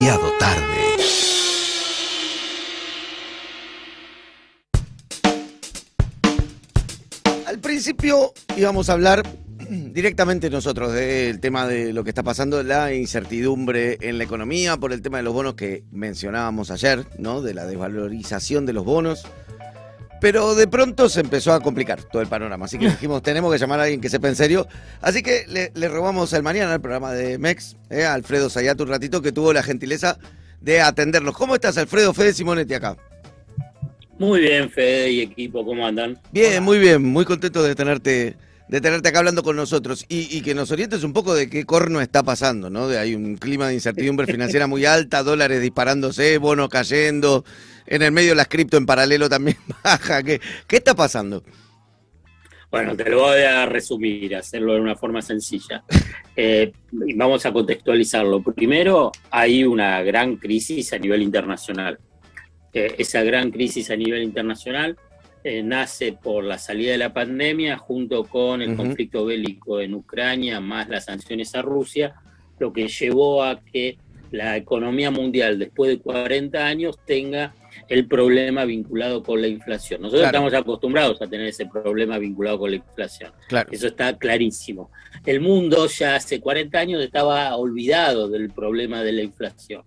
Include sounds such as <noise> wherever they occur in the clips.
demasiado tarde. Al principio íbamos a hablar directamente nosotros del tema de lo que está pasando, la incertidumbre en la economía por el tema de los bonos que mencionábamos ayer, ¿no? De la desvalorización de los bonos. Pero de pronto se empezó a complicar todo el panorama. Así que <laughs> dijimos, tenemos que llamar a alguien que sepa en serio. Así que le, le robamos el mañana al programa de MEX, eh, a Alfredo Sayat un ratito, que tuvo la gentileza de atendernos. ¿Cómo estás, Alfredo? Fede Simonetti acá. Muy bien, Fede y equipo, ¿cómo andan? Bien, muy bien, muy contento de tenerte, de tenerte acá hablando con nosotros y, y que nos orientes un poco de qué corno está pasando, ¿no? De hay un clima de incertidumbre <laughs> financiera muy alta, dólares disparándose, bonos cayendo, en el medio las cripto en paralelo también <laughs> baja. ¿Qué, qué está pasando? Bueno, te lo voy a resumir, hacerlo de una forma sencilla. <laughs> Eh, vamos a contextualizarlo. Primero, hay una gran crisis a nivel internacional. Eh, esa gran crisis a nivel internacional eh, nace por la salida de la pandemia junto con el conflicto bélico en Ucrania, más las sanciones a Rusia, lo que llevó a que la economía mundial después de 40 años tenga el problema vinculado con la inflación. Nosotros Claro. estamos acostumbrados a tener ese problema vinculado con la inflación. Claro. Eso está clarísimo. El mundo ya hace 40 años estaba olvidado del problema de la inflación.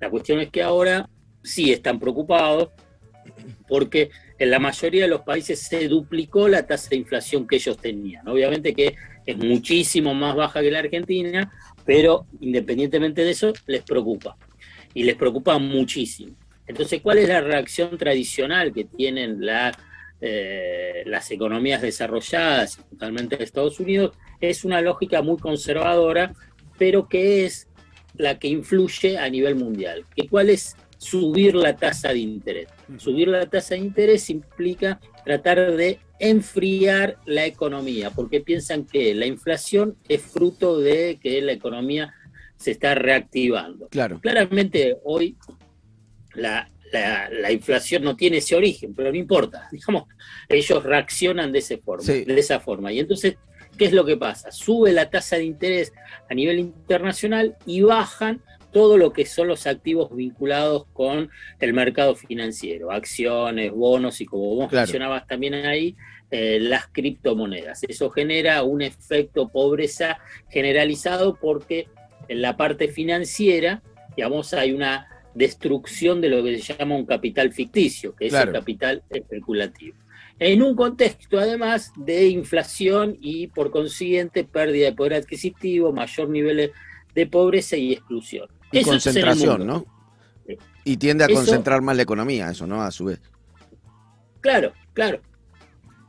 La cuestión es que ahora sí están preocupados porque en la mayoría de los países se duplicó la tasa de inflación que ellos tenían. Obviamente que es muchísimo más baja que la Argentina, pero independientemente de eso, les preocupa. Y les preocupa muchísimo. Entonces, ¿cuál es la reacción tradicional que tienen la, eh, las economías desarrolladas, totalmente de Estados Unidos? Es una lógica muy conservadora, pero que es la que influye a nivel mundial. ¿Que ¿Cuál es subir la tasa de interés? Subir la tasa de interés implica tratar de enfriar la economía, porque piensan que la inflación es fruto de que la economía se está reactivando. Claro. Claramente hoy la, la- la inflación no tiene ese origen, pero no importa. <laughs> Digamos, ellos reaccionan de, ese forma, Sí. de esa forma. Y entonces, ¿qué es lo que pasa? Sube la tasa de interés a nivel internacional y bajan todo lo que son los activos vinculados con el mercado financiero, acciones, bonos y como vos Claro. mencionabas también ahí, eh, las criptomonedas. Eso genera un efecto pobreza generalizado porque en la parte financiera, digamos, hay una destrucción de lo que se llama un capital ficticio, que es el capital especulativo. En un contexto, además, de inflación y, por consiguiente, pérdida de poder adquisitivo, mayor nivel de pobreza y exclusión. Y Eso concentración. ¿no? Y tiende a Eso- concentrar más la economía, eso, ¿no? A su vez. Claro, claro.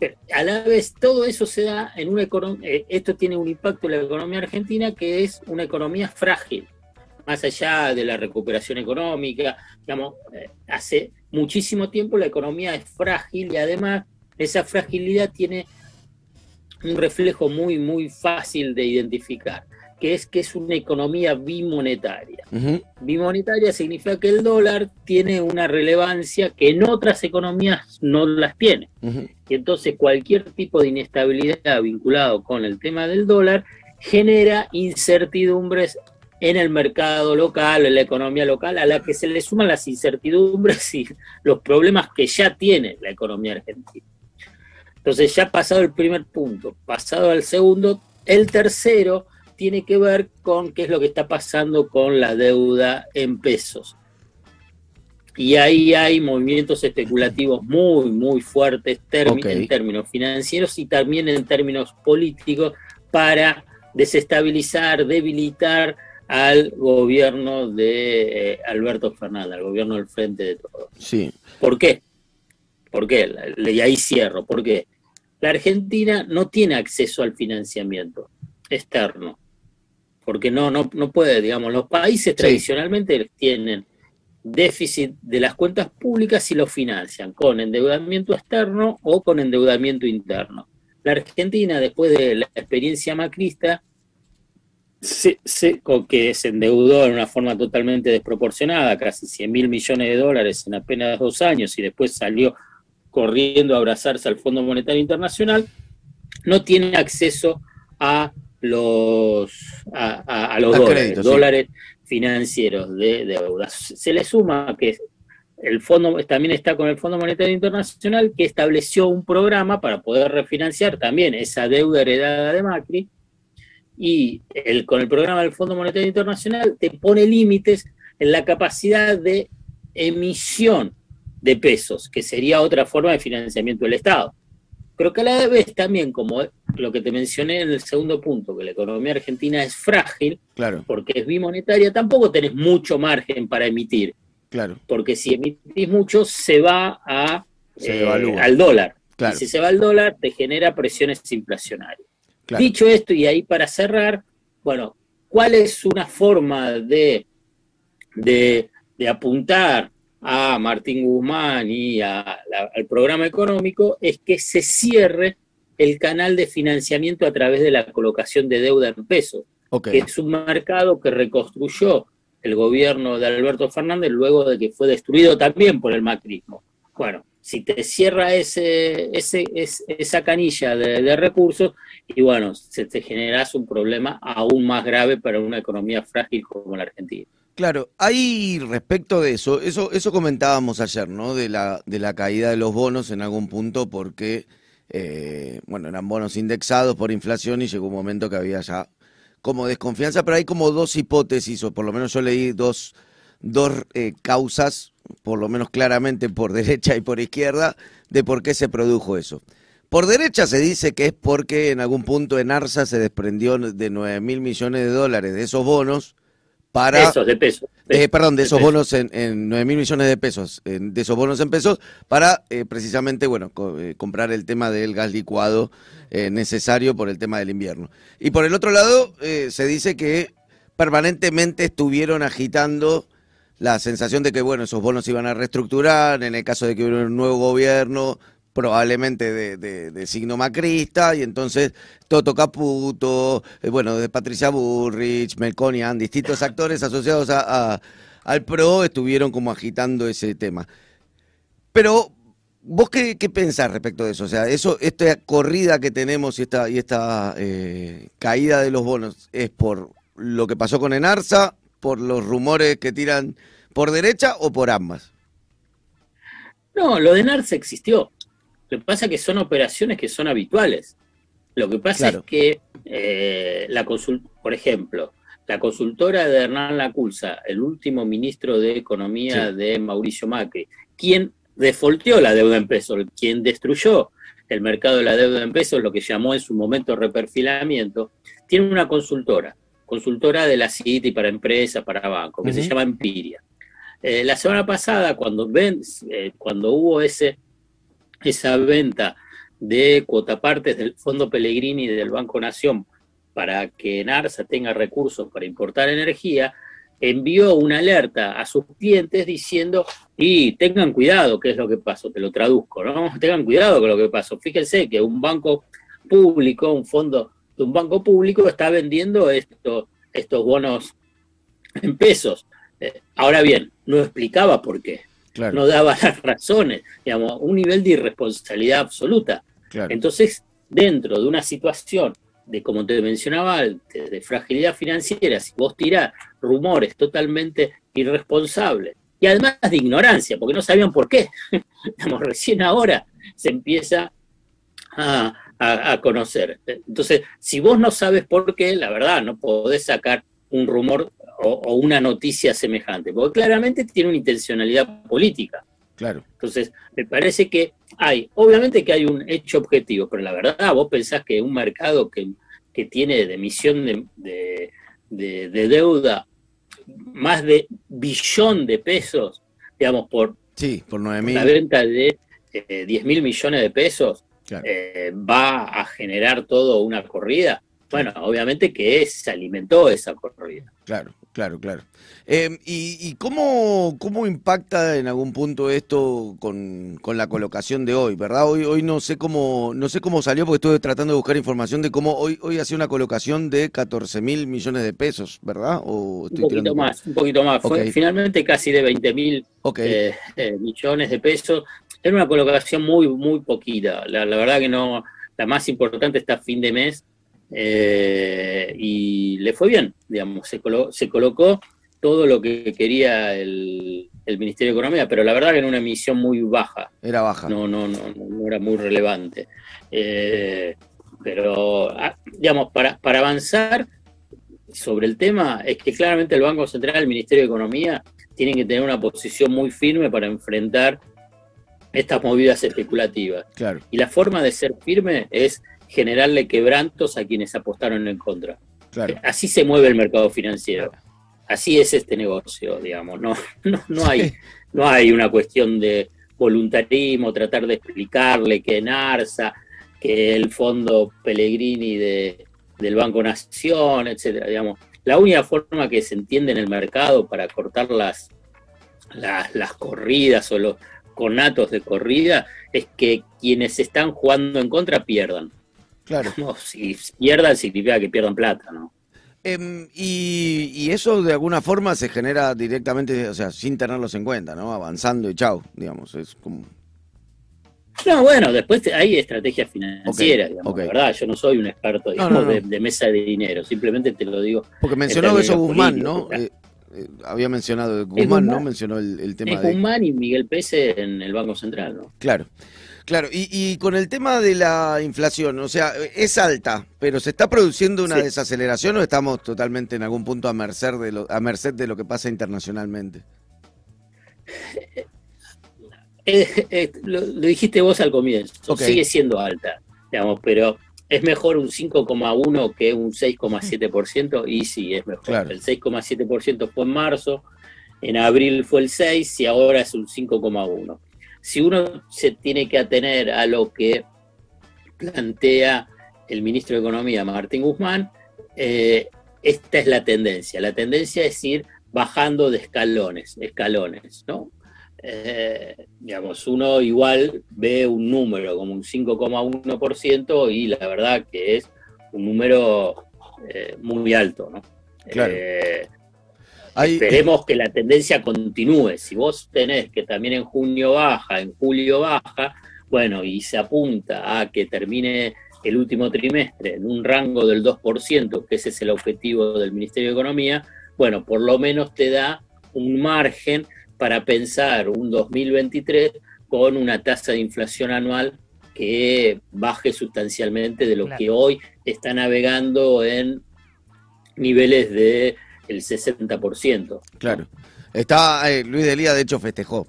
Pero a la vez, todo eso se da en una economía. esto tiene un impacto en la economía argentina que es una economía frágil. Más allá de la recuperación económica, digamos, eh, hace muchísimo tiempo la economía es frágil y además esa fragilidad tiene un reflejo muy, muy fácil de identificar, que es que es una economía bimonetaria. Bimonetaria significa que el dólar tiene una relevancia que en otras economías no las tiene. Y entonces cualquier tipo de inestabilidad vinculado con el tema del dólar genera incertidumbres en el mercado local, en la economía local, a la que se le suman las incertidumbres y los problemas que ya tiene la economía argentina. Entonces ya pasado el primer punto, pasado al segundo, el tercero tiene que ver con qué es lo que está pasando con la deuda en pesos. Y ahí hay movimientos especulativos muy, muy fuertes en términos financieros y también en términos políticos para desestabilizar, debilitar al gobierno de eh, Alberto Fernández, al gobierno del Frente de Todos. Sí. ¿Por qué? ¿Por qué? Y ahí cierro. ¿Por qué? La Argentina no tiene acceso al financiamiento externo. Porque no, no, no puede, digamos, los países tradicionalmente tienen déficit de las cuentas públicas y lo financian con endeudamiento externo o con endeudamiento interno. La Argentina, después de la experiencia macrista, se, se- con que se endeudó de una forma totalmente desproporcionada, casi 100 mil millones de dólares en apenas dos años y después salió corriendo a abrazarse al Fondo Monetario Internacional, no tiene acceso a los, a, a- a los dólares. crédito, sí. dólares financieros de deuda. Se le suma que el fondo también está con el Fondo Monetario Internacional que estableció un programa para poder refinanciar también esa deuda heredada de Macri y el, con el programa del Fondo Monetario Internacional te pone límites en la capacidad de emisión de pesos, que sería otra forma de financiamiento del Estado. Pero que a la vez también, como lo que te mencioné en el segundo punto, que la economía argentina es frágil, claro. porque es bimonetaria, tampoco tenés mucho margen para emitir. Claro. Porque si emitís mucho, se va a, eh, al dólar. Y si se va al dólar, te genera presiones inflacionarias. Dicho esto, y ahí para cerrar, bueno, ¿cuál es una forma de, de, apuntar a Martín Guzmán y al programa económico? Es que se cierre el canal de financiamiento a través de la colocación de deuda en pesos, que es un mercado que reconstruyó el gobierno de Alberto Fernández luego de que fue destruido también por el macrismo. Bueno, si te cierra ese, ese, esa canilla de, recursos, y bueno, se te generas un problema aún más grave para una economía frágil como la Argentina. Claro, hay respecto de eso, eso, eso comentábamos ayer, ¿no? De la, de la caída de los bonos en algún punto, porque, eh, bueno, eran bonos indexados por inflación y llegó un momento que había ya como desconfianza, pero hay como dos hipótesis, o por lo menos yo leí dos, dos eh, causas por lo menos claramente por <laughs> derecha y por izquierda, de por qué se produjo eso. Por derecha se dice que es porque en algún punto en Arsa se desprendió de 9 mil millones de dólares de esos bonos para... Pesos, de pesos. Eh, perdón, de, esos bonos en, en 9 mil millones de pesos, de esos bonos en pesos, para eh, precisamente, bueno, eh, comprar el tema del gas licuado necesario por el tema del invierno. Y por el otro lado, se dice que permanentemente estuvieron agitando la sensación de que, bueno, esos bonos se iban a reestructurar, en el caso de que hubiera un nuevo gobierno, probablemente de, signo macrista, y entonces Toto Caputo, eh, bueno, de Patricia Burrich, Melconian, distintos actores asociados a, al PRO estuvieron como agitando ese tema. Pero, ¿vos qué, qué, pensás respecto de eso? O sea, eso, esta corrida que tenemos y esta, y esta eh, caída de los bonos, ¿es por lo que pasó con Enarza por los rumores que tiran por derecha o por ambas? No, lo de NARS existió. Lo que pasa es que son operaciones que son habituales. Lo que pasa es que eh, la por ejemplo, la consultora de Hernán Laculza, el último ministro de Economía de Mauricio Macri, quien defolteó la deuda en pesos, quien destruyó el mercado de la deuda en pesos, lo que llamó en su momento reperfilamiento, tiene una consultora consultora de la City para empresas, para bancos, que se llama Empiria. Eh, la semana pasada, cuando, ven, eh, cuando hubo ese, esa venta de cuotapartes del Fondo Pellegrini y del Banco Nación para que NARSA tenga recursos para importar energía, envió una alerta a sus clientes diciendo, y tengan cuidado, ¿qué es lo que pasó? Te lo traduzco, ¿no? <laughs> Tengan cuidado con lo que pasó. Fíjense que un banco público, un fondo un banco público está vendiendo esto, estos bonos en pesos. Eh, ahora bien, no explicaba por qué, no daba las <laughs> razones, digamos, un nivel de irresponsabilidad absoluta. Entonces, dentro de una situación de, como te mencionaba antes, de fragilidad financiera, si vos tirás rumores totalmente irresponsables y además de ignorancia, porque no sabían por qué, <laughs> digamos, recién ahora se empieza a, a, conocer. Entonces, si vos no sabes por qué, la verdad, no podés sacar un rumor o, una noticia semejante, porque claramente tiene una intencionalidad política. Claro. Entonces, me parece que hay, obviamente que hay un hecho objetivo, pero la verdad, vos pensás que un mercado que, que tiene de emisión de, de, deuda más de billón de pesos, digamos, por, sí, por la venta de eh, 10 mil millones de pesos, eh, va a generar todo una corrida. Bueno, obviamente que se alimentó esa corrida. Claro, claro, claro. Em, ¿Y, cómo, cómo impacta en algún punto esto con, la colocación de hoy, verdad? Hoy, hoy no sé cómo no sé cómo salió porque estuve tratando de buscar información de cómo hoy hoy hace una colocación de 14 mil millones de pesos, ¿verdad? un poquito más, un poquito más. Fue finalmente casi de 20 mil eh, eh, millones de pesos. Era una colocación muy, muy poquita. La, verdad que no, la más importante está a fin de mes eh, y le fue bien, digamos, se, se colocó todo lo que quería el, Ministerio de Economía, pero la verdad que era una emisión muy baja. Era baja. No, no, no, no era muy relevante. Eh, pero, ah, digamos, para, para avanzar sobre el tema, es que claramente el Banco Central el Ministerio de Economía tienen que tener una posición muy firme para enfrentar estas movidas especulativas. Claro. Y la forma de ser firme es generarle quebrantos a quienes apostaron en contra. Así se mueve el mercado financiero. Así es este negocio, digamos. No, no, hay, no hay una cuestión de voluntarismo, tratar de explicarle que en ARSA, que el fondo Pellegrini de, del Banco Nación, etcétera, digamos. La única forma que se entiende en el mercado para cortar las, las, las corridas o los conatos de corrida es que quienes están jugando en contra pierdan. Claro. <laughs> si pierdan significa que pierdan plata, ¿no? Em, y, eso de alguna forma se genera directamente, o sea, sin tenerlos en cuenta, ¿no? Avanzando y chau, digamos, es como... No, bueno, después hay estrategias financieras, digamos, verdad, yo no soy un experto digamos, De, mesa de dinero, simplemente te lo digo. Porque mencionó eso Guzmán, ¿no? Eh, eh, había mencionado Guzmán, ¿no? Mencionó el, tema de... Guzmán y Miguel Pese en el Banco Central, ¿no? Claro. Claro, y, con el tema de la inflación, o sea, es alta, pero ¿se está produciendo una desaceleración o estamos totalmente en algún punto a merced de lo, a merced de lo que pasa internacionalmente? <laughs> Eh, eh, lo, dijiste vos al comienzo, sigue siendo alta, digamos, pero es mejor un 5,1 que un 6,7% y sí, es mejor. El 6,7% fue en marzo, en abril fue el 6 y ahora es un 5,1 si uno se tiene que atener a lo que plantea el ministro de Economía, Martín Guzmán, eh, esta es la tendencia. La tendencia es ir bajando de escalones, escalones, ¿no? Eh, digamos, uno igual ve un número como un 5,1% y la verdad que es un número eh, muy alto, ¿no? Claro. Esperemos que la tendencia continúe. Si vos tenés que también en junio baja, en julio baja, bueno, y se apunta a que termine el último trimestre en un rango del 2%, que ese es el objetivo del Ministerio de Economía, bueno, por lo menos te da un margen para pensar un 2023 con una tasa de inflación anual que baje sustancialmente de lo que hoy está navegando en niveles de el 60%. Claro. Está, eh, Luis Delía, de hecho, festejó.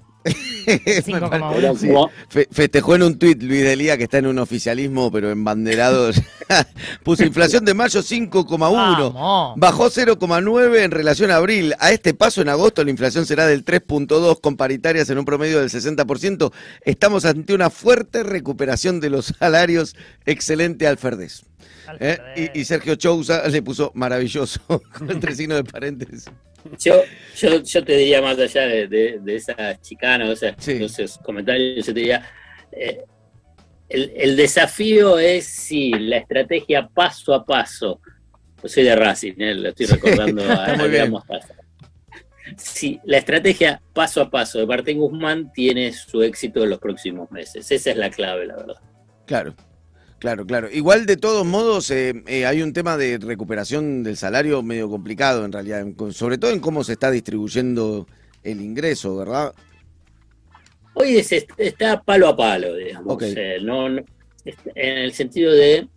<laughs> festejó en un tuit Luis Delía, que está en un oficialismo, pero embanderado. <laughs> Puso inflación de mayo 5,1. Bajó 0,9 en relación a abril. A este paso, en agosto, la inflación será del 3,2 con paritarias en un promedio del 60%. Estamos ante una fuerte recuperación de los salarios. Excelente Alferdez. ¿Eh? Y, Sergio Chousa le puso maravilloso <laughs> con entre signos de paréntesis. Yo, yo, yo te diría más allá de, de, esa chicana, o sea, esos comentarios, yo te diría, eh, el, desafío es si la estrategia paso a paso, yo soy de Racing, ¿eh? lo estoy <laughs> recordando a, Si la estrategia paso a paso de Martín Guzmán tiene su éxito en los próximos meses. Esa es la clave, la verdad. Claro. Claro, claro. Igual de todos modos eh, eh, hay un tema de recuperación del salario medio complicado en realidad, sobre todo en cómo se está distribuyendo el ingreso, ¿verdad? Hoy está palo a palo, digamos, eh, no, en el sentido de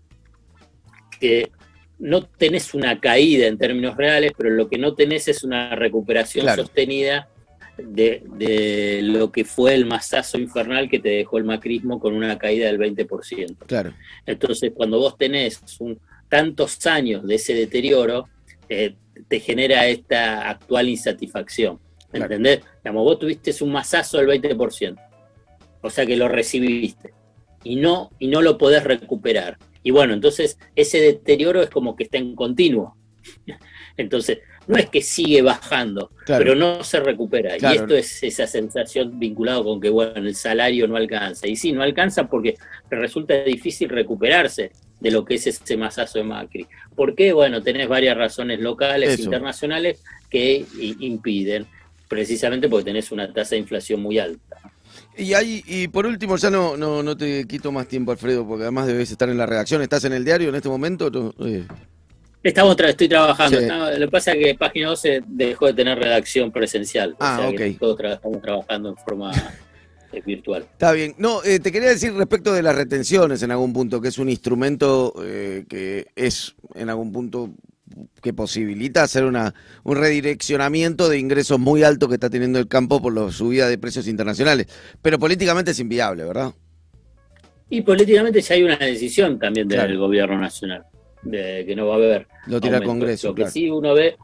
que no tenés una caída en términos reales, pero lo que no tenés es una recuperación sostenida de, lo que fue el masazo infernal que te dejó el macrismo con una caída del 20%. Claro. Entonces, cuando vos tenés tantos años de ese deterioro, eh, te genera esta actual insatisfacción. ¿Me entendés? Digamos, vos tuviste un masazo del 20%, o sea que lo recibiste, y no, y no lo podés recuperar. Y bueno, entonces ese deterioro es como que está en continuo. <laughs> Entonces, no es que sigue bajando, pero no se recupera. Y esto es esa sensación vinculada con que, bueno, el salario no alcanza. Y sí, no alcanza porque resulta difícil recuperarse de lo que es ese masazo de Macri. ¿Por qué? Bueno, tenés varias razones locales, e internacionales, que impiden, precisamente porque tenés una tasa de inflación muy alta. Y ahí, y por último, ya no, no, no te quito más tiempo, Alfredo, porque además debes estar en la redacción. ¿Estás en el diario en este momento? Eh. Estamos estoy trabajando. lo que pasa es que Página 12 dejó de tener redacción presencial. Ah, ok. todos estamos trabajando en forma eh, virtual. Está bien. No, eh, te quería decir respecto de las retenciones en algún punto, que es un instrumento eh, que es en algún punto que posibilita hacer una, un redireccionamiento de ingresos muy altos que está teniendo el campo por la subida de precios internacionales. Pero políticamente es inviable, ¿verdad? Y políticamente ya hay una decisión también del gobierno nacional, de que no va a haber. Lo tira el Congreso. Lo que sí uno ve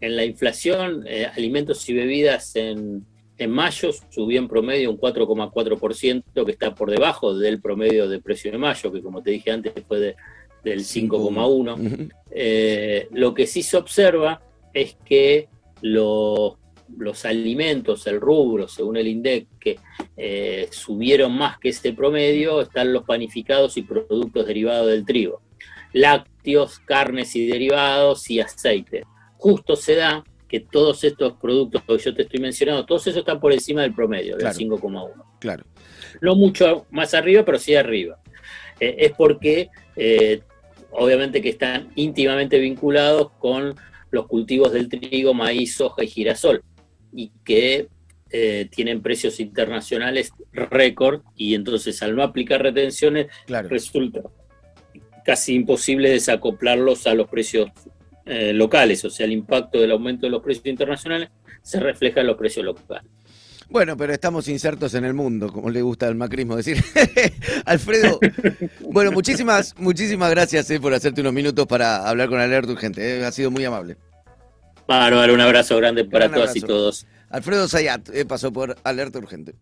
en la inflación, eh, alimentos y bebidas en, en mayo subió en promedio un 4,4%, que está por debajo del promedio de precio de mayo, que como te dije antes fue de del 5,1. Eh, lo que sí se observa es que los, los alimentos, el rubro, según el INDEC, que eh, subieron más que este promedio, están los panificados y productos derivados del trigo. Lácteos, carnes y derivados y aceite. Justo se da que todos estos productos que yo te estoy mencionando, todos esos están por encima del promedio, del 5,1. Claro. No mucho más arriba, pero sí arriba. Eh, es porque obviamente que están íntimamente vinculados con los cultivos del trigo, maíz, soja y girasol, y que eh, tienen precios internacionales récord, y entonces al no aplicar retenciones resulta casi imposible desacoplarlos a los precios eh, locales, o sea, el impacto del aumento de los precios internacionales se refleja en los precios locales. Bueno, pero estamos insertos en el mundo, como le gusta al macrismo decir. <laughs> Alfredo, bueno, muchísimas, muchísimas gracias eh, por hacerte unos minutos para hablar con Alerta Urgente. Eh, ha sido muy amable. Bárbaro, un abrazo grande para todas y todos. Alfredo Zayat eh, pasó por Alerta Urgente.